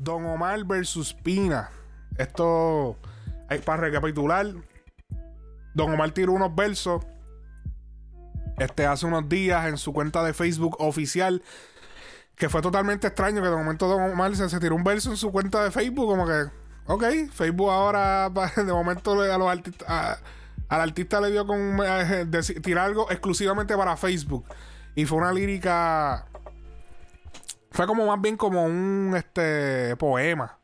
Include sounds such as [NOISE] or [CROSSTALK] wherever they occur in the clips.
Don Omar versus Pina. Esto, eh, para recapitular, Don Omar tiró unos versos este, hace unos días en su cuenta de Facebook oficial. Que fue totalmente extraño que de momento Don Omar se, se tiró un verso en su cuenta de Facebook, como que, ok, Facebook ahora [LAUGHS] de momento a los al artista le dio con eh, tirar algo exclusivamente para Facebook. Y fue una lírica, fue como más bien como un este poema,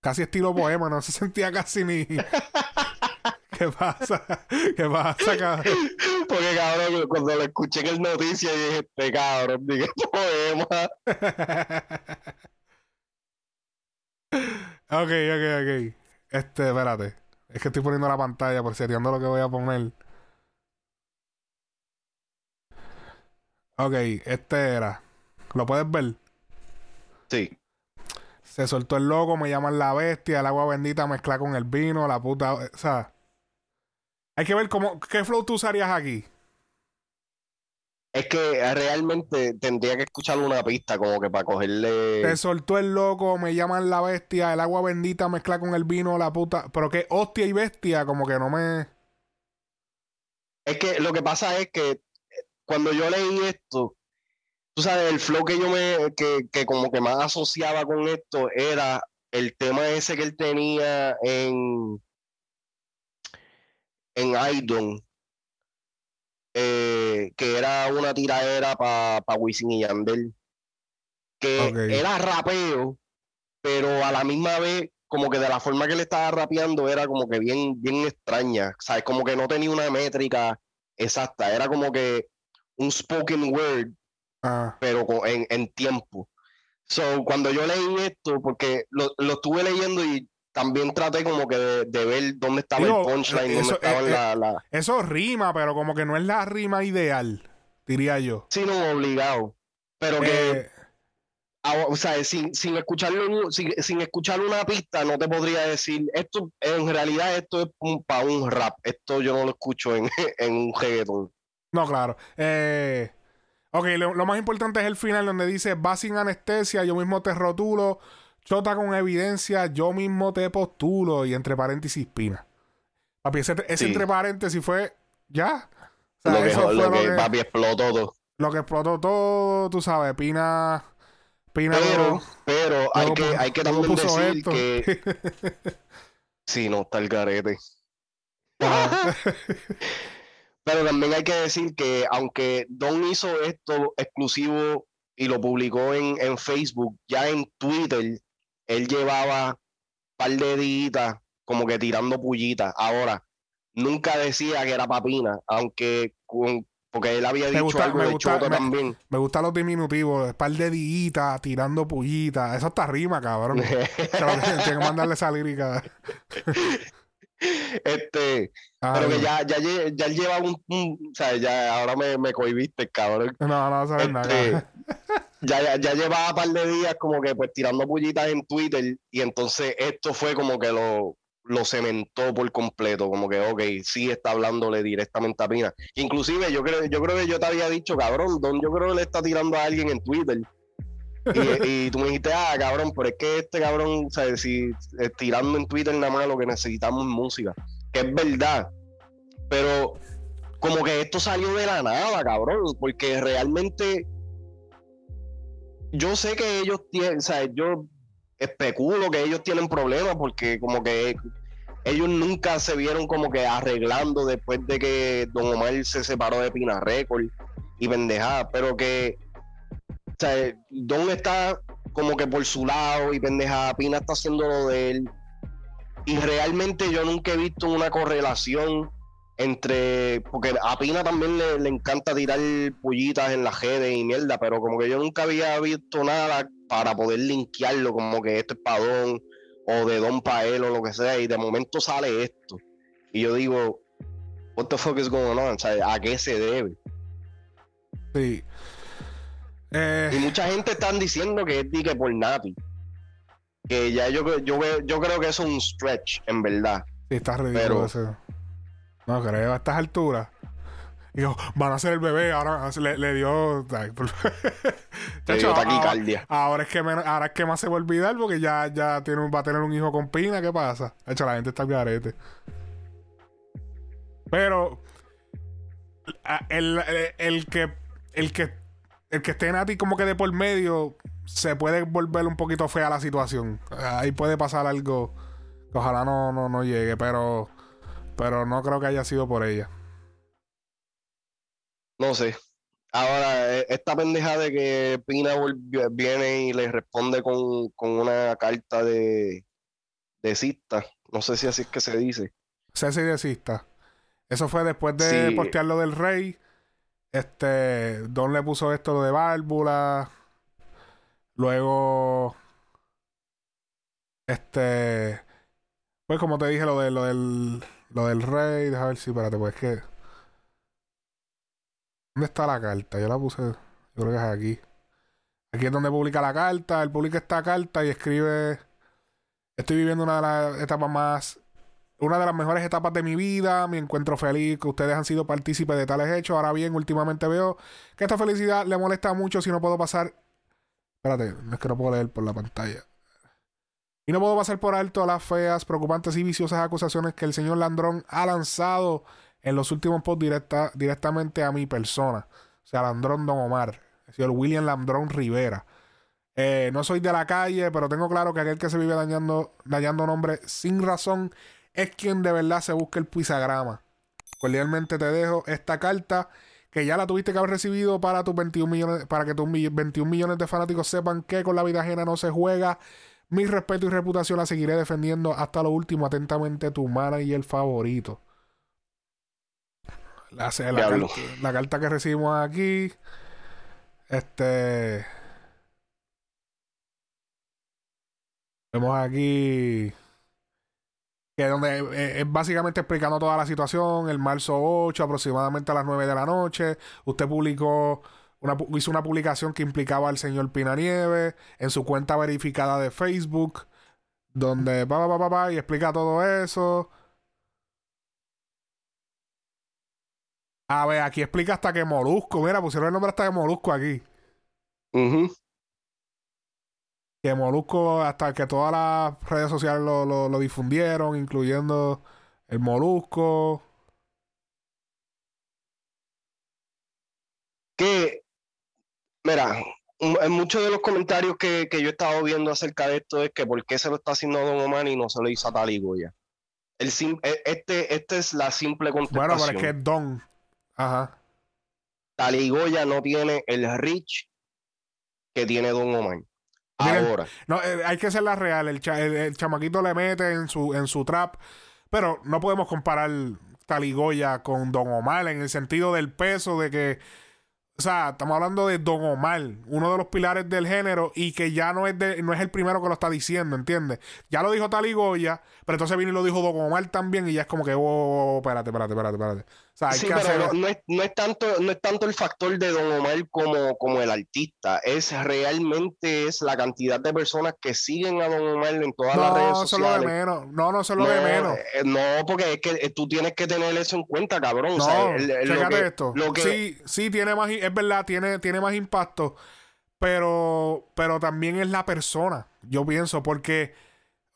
casi estilo poema, no se sentía casi ni. [LAUGHS] ¿Qué pasa? ¿Qué pasa, cabrón? Porque cabrón, cuando lo escuché en el noticia dije, este cabrón, dije poema. [LAUGHS] Ok, ok, ok. Este, espérate. Es que estoy poniendo la pantalla por seteando lo que voy a poner. Ok, este era. ¿Lo puedes ver? Sí. Se soltó el loco, me llaman la bestia, el agua bendita mezcla con el vino, la puta. O sea. Hay que ver cómo. ¿Qué flow tú usarías aquí? Es que realmente tendría que escuchar una pista como que para cogerle. Se soltó el loco, me llaman la bestia, el agua bendita mezcla con el vino, la puta. Pero que hostia y bestia, como que no me. Es que lo que pasa es que cuando yo leí esto, tú sabes, el flow que yo me, que, que como que más asociaba con esto era el tema ese que él tenía en, en Idon, eh, que era una tiradera para pa Wisin y Yandel, que era rapeo, pero a la misma vez, como que de la forma que él estaba rapeando era como que bien, bien extraña, ¿sabes? Como que no tenía una métrica exacta, era como que un spoken word, Ah, pero en, en tiempo. So, cuando yo leí esto, porque lo, lo estuve leyendo y también traté como que de, de ver dónde estaba Digo, el punchline, dónde eso, estaba eh, la, la... eso rima, pero como que no es la rima ideal, diría yo. Sí, no, obligado. Pero que, Eh, o sea, sin, sin, escucharlo, sin, sin escuchar una pista, no te podría decir, esto, en realidad esto es para un rap, esto yo no lo escucho en, [LAUGHS] en un reggaeton. no, claro. Eh, ok, lo, lo más importante es el final donde dice, va sin anestesia, yo mismo te rotulo, chota con evidencia, yo mismo te postulo, y entre paréntesis, pina. Papi, ese, ese Sí. entre paréntesis fue, ya. O sea, lo que, eso fue lo lo que que, papi explotó todo. lo que explotó todo, tú sabes, pina... Pina Pero, pero hay que, hay que también decir esto. que [LAUGHS] si no está el garete. [LAUGHS] Pero también hay que decir que aunque Don hizo esto exclusivo y lo publicó en, en Facebook, ya en Twitter él llevaba par de días como que tirando pullitas. Ahora, nunca decía que era papina, aunque con- porque él había dicho gusta- algo me de gusta- Choto me- también. Me gustan los diminutivos, par de dillitas, tirando pullitas. Eso está rima, cabrón. [LAUGHS] Tienen que mandarle esa lírica. [LAUGHS] [LAUGHS] este, Ah, pero que ya, ya, ya lleva un, un- o sea, ya ahora me, me cohibiste, cabrón. No, no sabes Este, nada. [LAUGHS] ya, ya, ya llevaba un par de días como que pues tirando pullitas en Twitter y entonces esto fue como que lo, lo cementó por completo, como que ok, sí está hablándole directamente a Pina. Inclusive yo creo, yo creo que yo te había dicho, cabrón, Don, yo creo que le está tirando a alguien en Twitter. Y, tú me dijiste, ah, cabrón, pero es que este cabrón, o sea, si eh, tirando en Twitter nada más lo que necesitamos es música, que es verdad, pero como que esto salió de la nada, cabrón, porque realmente yo sé que ellos tienen, o sea, yo especulo que ellos tienen problemas porque como que ellos nunca se vieron como que arreglando después de que Don Omar se separó de Pina Record y pendejada, pero que sea, Don está como que por su lado y pendejada, Pina está haciendo lo de él. Y realmente yo nunca he visto una correlación entre, porque a Pina también le, le encanta tirar pullitas en las redes y mierda, pero como que yo nunca había visto nada para poder linkearlo, como que esto es para o de Don para o lo que sea, y de momento sale esto. Y yo digo, what the fuck is going on? O sea, ¿a qué se debe? Sí. Eh, Y mucha gente están diciendo que es dique por Nati. Que ya yo, creo- yo, yo creo que eso es un stretch, en verdad. sí, está ridículo pero-. No creo, a estas alturas. Digo, van a hacer el bebé, ahora le, le dio. [LAUGHS] Le dio taquicardia. Ahora, es que ahora es que más se va a olvidar porque ya, ya tiene, va a tener un hijo con Pina. ¿Qué pasa? De hecho, la gente está al garete. Pero el, el, que el que el que esté Nati como que de por medio se puede volver un poquito fea la situación. Ahí puede pasar algo que ojalá no, no, no llegue, pero pero no creo que haya sido por ella. No sé. Ahora, e, esta pendeja de que Pina viene y le responde con, una carta de, de cista. No sé si así es que se dice. Ceci de cista. Eso fue después de postear lo del rey. Este, Don puso esto lo de válvula. Luego, este, pues como te dije, lo, de, lo, del, lo del rey. Deja ver si, espérate, pues es que. ¿Dónde está la carta? Yo la puse, yo creo que es aquí. Aquí es donde publica la carta. Él publica esta carta y escribe: Estoy viviendo una de las etapas más una de las mejores etapas de mi vida, me encuentro feliz que ustedes han sido partícipes de tales hechos. Ahora bien, últimamente veo que esta felicidad le molesta mucho si no puedo pasar... Espérate, no es que no puedo leer por la pantalla. Y no puedo pasar por alto las feas, preocupantes y viciosas acusaciones que el señor Landrón ha lanzado en los últimos posts directa, directamente a mi persona. O sea, Landrón Don Omar, el señor William Landrón Rivera. Eh, no soy de la calle, pero tengo claro que aquel que se vive dañando, dañando nombre sin razón es quien de verdad se busca el pisagrama. Cordialmente te dejo esta carta que ya la tuviste que haber recibido para tus 21 millones, para que tus 21 millones de fanáticos sepan que con la vida ajena no se juega. Mi respeto y reputación la seguiré defendiendo hasta lo último. Atentamente, tu y el favorito. La, la carta que recibimos aquí. Este. Vemos aquí que donde eh, es básicamente explicando toda la situación, el marzo 8, aproximadamente a las 9 de la noche, usted publicó, una, hizo una publicación que implicaba al señor Pina Nieve en su cuenta verificada de Facebook, donde va, va, va, va, y explica todo eso. A ver, aquí explica hasta que Molusco, mira, pusieron el nombre hasta que Molusco aquí que Molusco, hasta que todas las redes sociales lo, lo, difundieron, incluyendo el Molusco. Que, mira, en muchos de los comentarios que, yo he estado viendo acerca de esto es que por qué se lo está haciendo Don Omar y no se lo hizo a Taligoya. El e, este, este es la simple contestación. Bueno, pero es que es Don. Ajá. Taligoya no tiene el reach que tiene Don Omar. Ahora. No, eh, hay que ser la real. El, el, chamaquito le mete en su, en su trap. Pero no podemos comparar Taligoya con Don Omar en el sentido del peso de que. O sea, estamos hablando de Don Omar, uno de los pilares del género, y que ya no es de, no es el primero que lo está diciendo, ¿entiendes? Ya lo dijo Taligoya, pero entonces vino y lo dijo Don Omar también, y ya es como que, oh, oh, oh espérate, espérate, sí, pero no, es, no, es, tanto, no es tanto el factor de Don Omar como, como el artista, es realmente es la cantidad de personas que siguen a Don Omar en todas las redes sociales. No, de menos. No, no solo de menos. Eh, no, porque es que eh, tú tienes que tener eso en cuenta, cabrón. No, esto. Sí, sí, tiene más, es verdad, tiene, tiene más impacto, pero, pero también es la persona, yo pienso, porque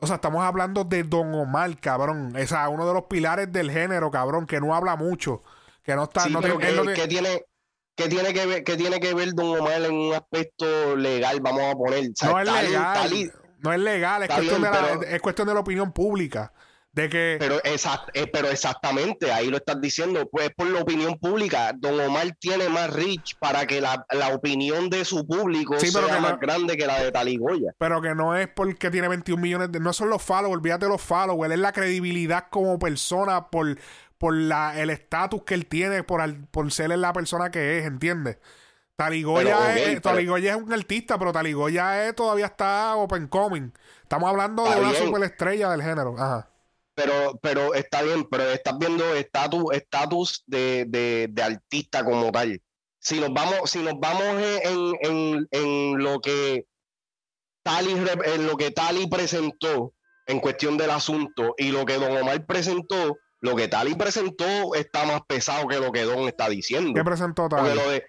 o sea, estamos hablando de Don Omar, cabrón. O sea, uno de los pilares del género, cabrón, que no habla mucho. Que no está. no que, tiene, que tiene que ver, que tiene que ver Don Omar en un aspecto legal, vamos a poner. no es legal. no es legal, es cuestión, de la, es cuestión de la opinión pública. De que... Pero, eh, pero exactamente, ahí lo estás diciendo, pues por la opinión pública, Don Omar tiene más reach para que la, opinión de su público sea más grande que la de Taligoya. Pero que no es porque tiene 21 millones de... No son los followers, olvídate los followers, es la credibilidad como persona por, por la, el estatus que él tiene, por, por ser la persona que es, ¿entiendes? Taligoya, es, Taligoya es un artista, pero Taligoya es, todavía está open coming. Estamos hablando de una superestrella del género. Ajá pero, pero está bien, pero estás viendo estatus estatus de, de, de, artista como tal. Si nos vamos, si nos vamos en, en, en lo que Tali, en lo que Tali presentó en cuestión del asunto y lo que Don Omar presentó, lo que Tali presentó está más pesado que lo que Don está diciendo. ¿Qué presentó Tali? lo de.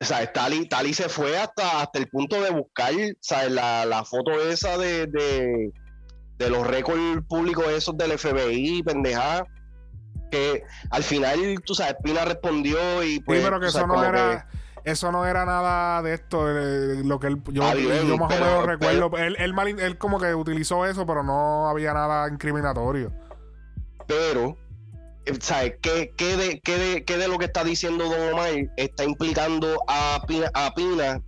O sea, Tali, Tali se fue hasta, hasta el punto de buscar ¿sabes? La, la foto esa de, de, de los récords públicos esos del FBI, pendejada. Que al final, tú sabes, Pina respondió y pues. sí, pero que eso sabes, no era. Eso no era nada de esto, lo que él, yo, Está bien, yo más pero- o menos recuerdo. Él, él, mal- él como que utilizó eso, pero no había nada incriminatorio. pero eh, ¿sabes? ¿Qué, qué de, qué de- qué de lo que está diciendo Don Omar está implicando a Pina, a Pina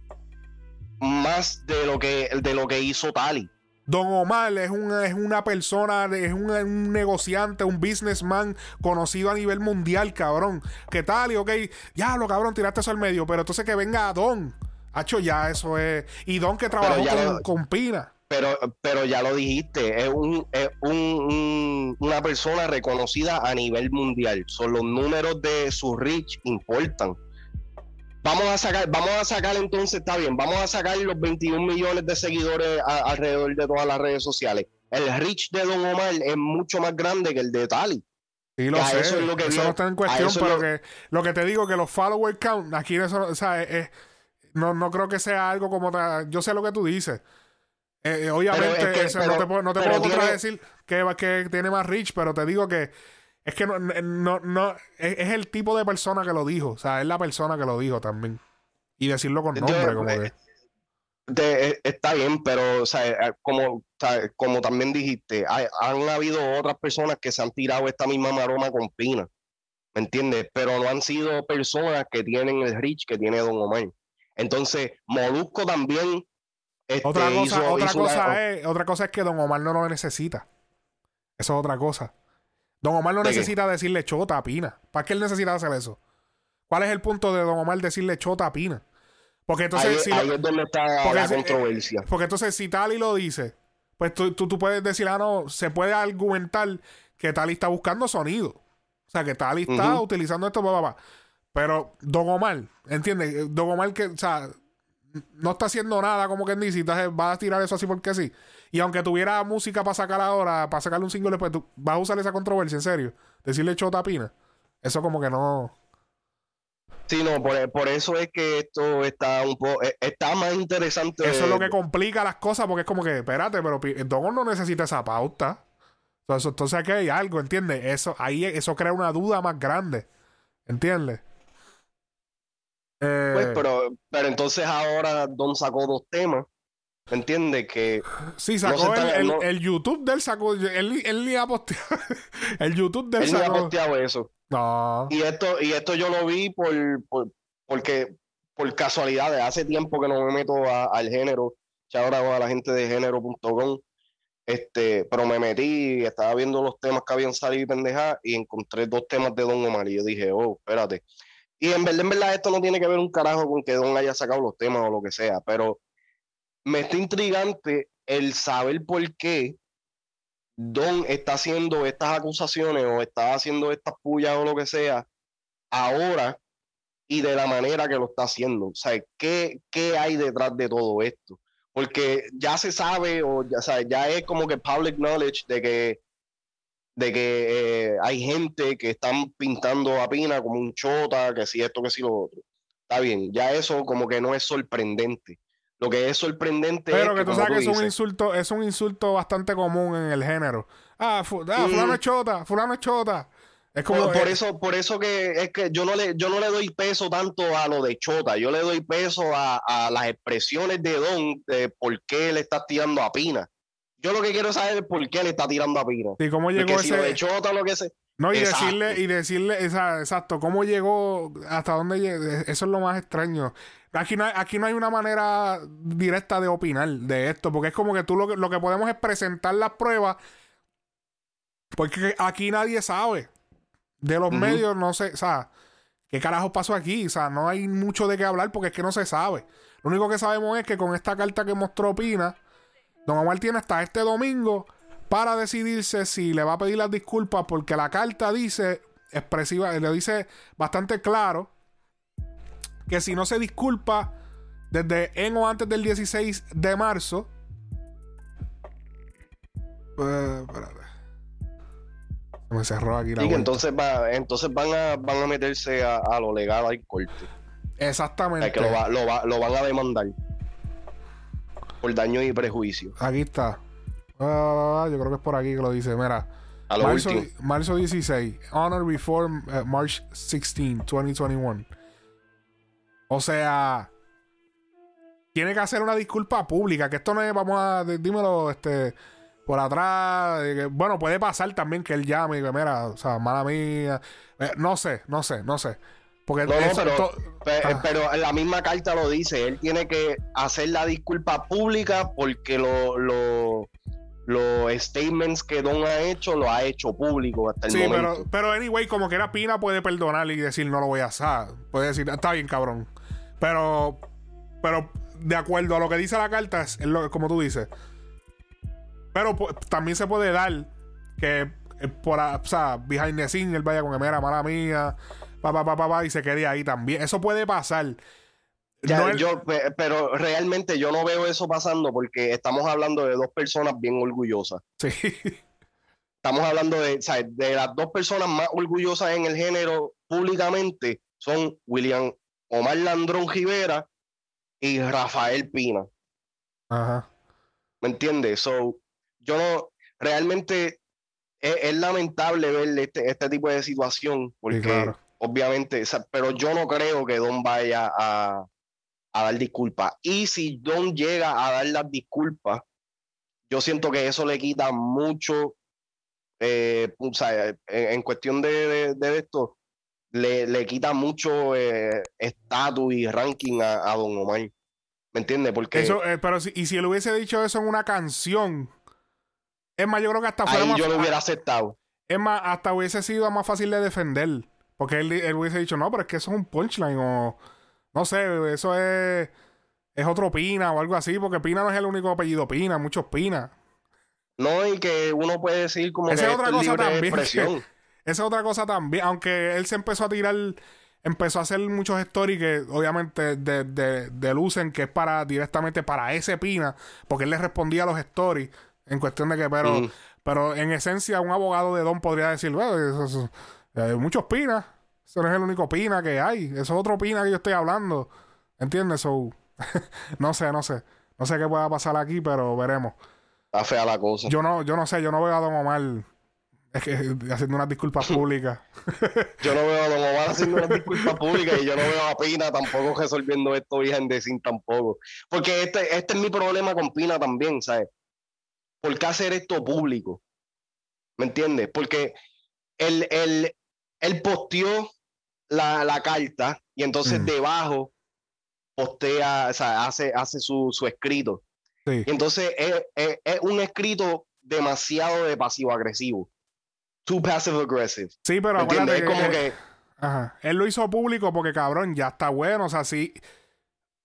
más de lo que de lo que hizo Tali? Don Omar es una, es una persona, es un, un negociante, un businessman conocido a nivel mundial, cabrón. ¿Qué tal? Y ok, ya lo cabrón, tiraste eso al medio, pero entonces que venga Don. Hacho, ya eso es. Y Don que trabajó con, lo- con Pina. Pero, pero ya lo dijiste, es, un, es un- un- una persona reconocida a nivel mundial. Son los números de su reach importan. Vamos a sacar, vamos a sacar entonces, está bien, vamos a sacar los 21 millones de seguidores a- alrededor de todas las redes sociales. El reach de Don Omar es mucho más grande que el de Tali. Sí, lo sé. eso es lo que eso no está en cuestión, pero lo- que lo que te digo que los follower count, aquí eso, o sea, es- es- no, no creo que sea algo como yo sé lo que tú dices. Eh, eh, obviamente, Pero es que- eso pero- no te puedo, no te puedo tiene- contradecir que, que tiene más reach, pero te digo que es que no, no, no es, es el tipo de persona que lo dijo, o sea, es la persona que lo dijo también. Y decirlo con Yo- nombre, como eh, que. de- eh, está bien, pero o sea, eh, como, o sea, como también dijiste, hay- han habido otras personas que se han tirado esta misma maroma con Pina, ¿me entiendes? Pero no han sido personas que tienen el reach que tiene Don Omar. Entonces, Molusco también este, Otra cosa, hizo- otra hizo cosa una- es, otra cosa es que Don Omar no lo necesita. Eso es otra cosa. Don Omar no ¿De qué? necesita decirle chota a Pina. ¿Para qué él necesita hacer eso? ¿Cuál es el punto de Don Omar decirle chota a Pina? Porque entonces, ahí, si lo- ahí es donde está porque la si- controversia. porque entonces si Tali lo dice, pues tú, tú, tú puedes decir, ah, no, se puede argumentar que Tali está buscando sonido. O sea, que Tali está Ujú. utilizando esto, bla. Pero Don Omar, ¿entiendes? Don Omar que, o sea, no está haciendo nada como que dice, y entonces va a tirar eso así porque sí. Y aunque tuviera música para sacar ahora, para sacarle un single, tú vas a usar esa controversia, en serio. Decirle chota Pina. Eso como que no. Sí, no, por, por eso es que esto está un poco, eh, está más interesante. Eso es lo que complica las cosas porque es como que, espérate, pero Don no necesita esa pauta. Entonces, entonces aquí hay algo, ¿entiendes? Eso, ahí eso crea una duda más grande. ¿Entiendes? Eh, Pues, pero, pero entonces ahora Don sacó dos temas. ¿Me entiendes? Que sí, no sacó está- el, el- no- el YouTube del sacó. Él, él ni ha posteado. [LAUGHS] el YouTube del él no ha sacó. posteado eso. No. Y esto, y esto yo lo vi por, por porque por casualidad, de hace tiempo que no me meto a- al género, ya ahora hago a la gente de género.com, este, pero me metí estaba viendo los temas que habían salido y pendeja, y encontré dos temas de Don Omar y yo dije, oh, espérate. Y en verdad, en verdad, esto no tiene que ver un carajo con que Don haya sacado los temas o lo que sea, pero me está intrigante el saber por qué Don está haciendo estas acusaciones o está haciendo estas pullas o lo que sea ahora y de la manera que lo está haciendo. O sea, ¿qué, qué hay detrás de todo esto? Porque ya se sabe o ya, sabe, ya es como que public knowledge de que de que eh, hay gente que están pintando a Pina como un chota, que si esto, que si lo otro. Está bien, ya eso como que no es sorprendente. Lo que es sorprendente Pero es que tú como sabes que es un insulto, es un insulto bastante común en el género. Ah, fu- ah, Mm. fulano es chota, fulano es chota. Es como. Por, por eh, eso, por eso que es que yo no le, yo no le doy peso tanto a lo de Chota, yo le doy peso a, a las expresiones de Don de por qué le está tirando a Pina. Yo lo que quiero saber es por qué le está tirando a Pina. ¿Y cómo llegó Porque si lo ese.? de Chota lo que se. No, y Exacto. decirle, y decirle, esa- exacto, cómo llegó, hasta dónde llegó, eso es lo más extraño. Aquí no, hay, aquí no hay una manera directa de opinar de esto, porque es como que tú lo, que- lo que podemos es presentar las pruebas, porque aquí nadie sabe. De los medios, no sé, o sea, ¿qué carajo pasó aquí? O sea, no hay mucho de qué hablar porque es que no se sabe. Lo único que sabemos es que con esta carta que mostró Pina, Don Omar tiene hasta este domingo para decidirse si le va a pedir las disculpas porque la carta dice expresiva, le dice bastante claro que si no se disculpa desde en o antes del 16 de marzo eh, espérate. Me cerró aquí la Y que entonces, va, entonces van, a, van a meterse a, a lo legal al corte. Exactamente. sea, que lo, va- lo, va- lo van a demandar por daño y prejuicio. Aquí está. Ah, yo creo que es por aquí que lo dice. Mira. A lo Marzo, último. marzo 16. Honor Reform eh, March 16, 2021. O sea, tiene que hacer una disculpa pública. Que esto no es, vamos a, dí- dímelo, este, por atrás. que- bueno, puede pasar también que él llame y que, mira, o sea, mala mía. Eh, no sé, no sé, no sé. Porque No, no, pero, pe- Ah. pero en la misma carta lo dice. Él tiene que hacer la disculpa pública porque lo, lo- los statements que Don ha hecho lo ha hecho público hasta el Sí, momento. pero, pero anyway, como que era Pina puede perdonar y decir no lo voy a hacer. Puede decir, está bien, cabrón. Pero, pero de acuerdo a lo que dice la carta, es lo- como tú dices. Pero pu- también se puede dar que eh, por, o sea, behind the scene, él vaya con que mera mala mía, pa, pa, pa, pa, pa, y se quede ahí también. Eso puede pasar. Ya, No es- yo, pe- pero realmente yo no veo eso pasando porque estamos hablando de dos personas bien orgullosas. sí. Estamos hablando de, sea, de las dos personas más orgullosas en el género públicamente son William Omar Landrón Rivera y Rafael Pina. Ajá. ¿Me entiendes? So, yo no, realmente es, es lamentable ver este, este tipo de situación porque Sí, claro. Obviamente, o sea, pero yo no creo que Don vaya a, a dar disculpas. Y si Don llega a dar las disculpas, yo siento que eso le quita mucho, eh, o sea, en, en cuestión de, de- de esto, le, le quita mucho eh, estatus y ranking a, a Don Omar. ¿Me entiendes? Porque Eso, eh, pero si, y si él hubiese dicho eso en una canción, es más, yo creo que hasta fuera ahí más yo lo hubiera aceptado. Es más, hasta hubiese sido más fácil de defender. Porque él, él hubiese dicho, no, pero es que eso es un punchline o... No sé, eso es... Es otro Pina o algo así, porque Pina no es el único apellido Pina, muchos Pina. No, y que uno puede decir como Esa que es otra cosa libre de también. [LAUGHS] Esa es otra cosa también, aunque él se empezó a tirar, empezó a hacer muchos stories que obviamente de, de, delucen que es para directamente para ese Pina, porque él le respondía a los stories en cuestión de que, pero, Ujú. pero en esencia un abogado de Don podría decir, bueno, eso- eso- hay muchos Pinas, ese no es el único Pina que hay, eso es otro Pina que yo estoy hablando, ¿entiendes? So, [LAUGHS] no sé, no sé, no sé qué pueda pasar aquí, pero veremos. Está fea la cosa. Yo no, yo no sé, yo no veo a Don Omar es que, haciendo unas disculpas [LAUGHS] públicas. [LAUGHS] Yo no veo a Don Omar haciendo una disculpa pública y yo no veo a Pina tampoco resolviendo esto bien de sin tampoco. Porque este, este es mi problema con Pina también, ¿sabes? ¿Por qué hacer esto público? ¿Me entiendes? Porque él, él, él posteó la, la carta y entonces Mm. debajo postea, o sea, hace, hace su, su escrito. Sí. Y entonces es, es- es un escrito demasiado de pasivo-agresivo. Too passive-aggressive. Sí, pero acuérdate Es como que, ajá, él lo hizo público porque cabrón, ya está bueno, o sea, sí.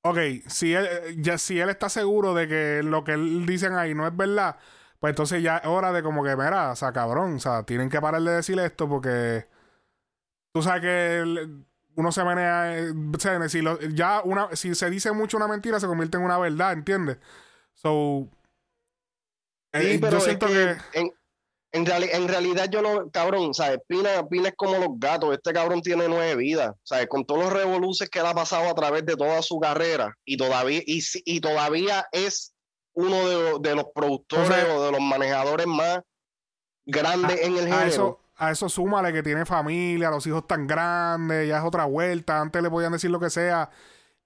Ok, si él, ya, si él está seguro de que lo que él dicen ahí no es verdad, pues entonces ya es hora de como que, mira, o sea, cabrón, o sea, tienen que parar de decir esto porque tú sabes que el- uno se menea, eh, o sea, si lo- ya una, si se dice mucho una mentira se convierte en una verdad, ¿entiendes? So, Sí, eh, pero yo es siento que, que, en, en, reali- en realidad yo no, cabrón, ¿sabes? Pina, Pina es como los gatos, este cabrón tiene nueve vidas, ¿sabes? Con todos los revoluces que él ha pasado a través de toda su carrera y todavía, y, todavía es uno de, los- de los productores O sea, o de los manejadores más grandes en el género. eso, a eso súmale que tiene familia, los hijos tan grandes, ya es otra vuelta. Antes le podían decir lo que sea.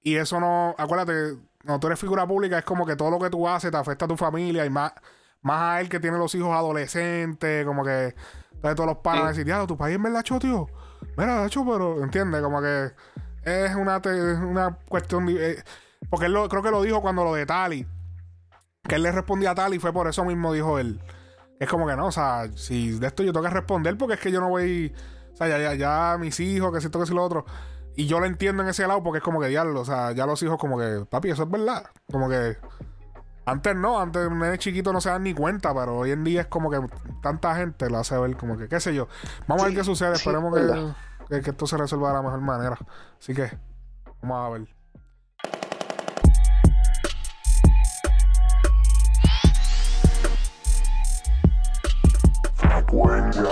Y eso no. Acuérdate, cuando tú eres figura pública, es como que todo lo que tú haces te afecta a tu familia. Y más, más a él que tiene los hijos adolescentes, como que. Entonces todos los panas decir, diablo, tu país es verdad, tío. Mira, hecho, pero. ¿Entiendes? Como que. Es una, te- una cuestión. eh, porque él lo, creo que lo dijo cuando lo de Tali. Que él le respondía a Tali, fue por eso mismo, dijo él. Es como que no, o sea, si de esto yo tengo que responder porque es que yo no voy, o sea, ya, ya, ya mis hijos, que si esto, que si lo otro. Y yo lo entiendo en ese lado porque es como que diablo, o sea, ya los hijos como que, papi, eso es verdad. Como que antes no, antes un nene chiquito no se dan ni cuenta, pero hoy en día es como que tanta gente lo hace ver como que, qué sé yo. Vamos a ver qué sucede, esperemos que, que esto se resuelva de la mejor manera. Así que, vamos a ver. When you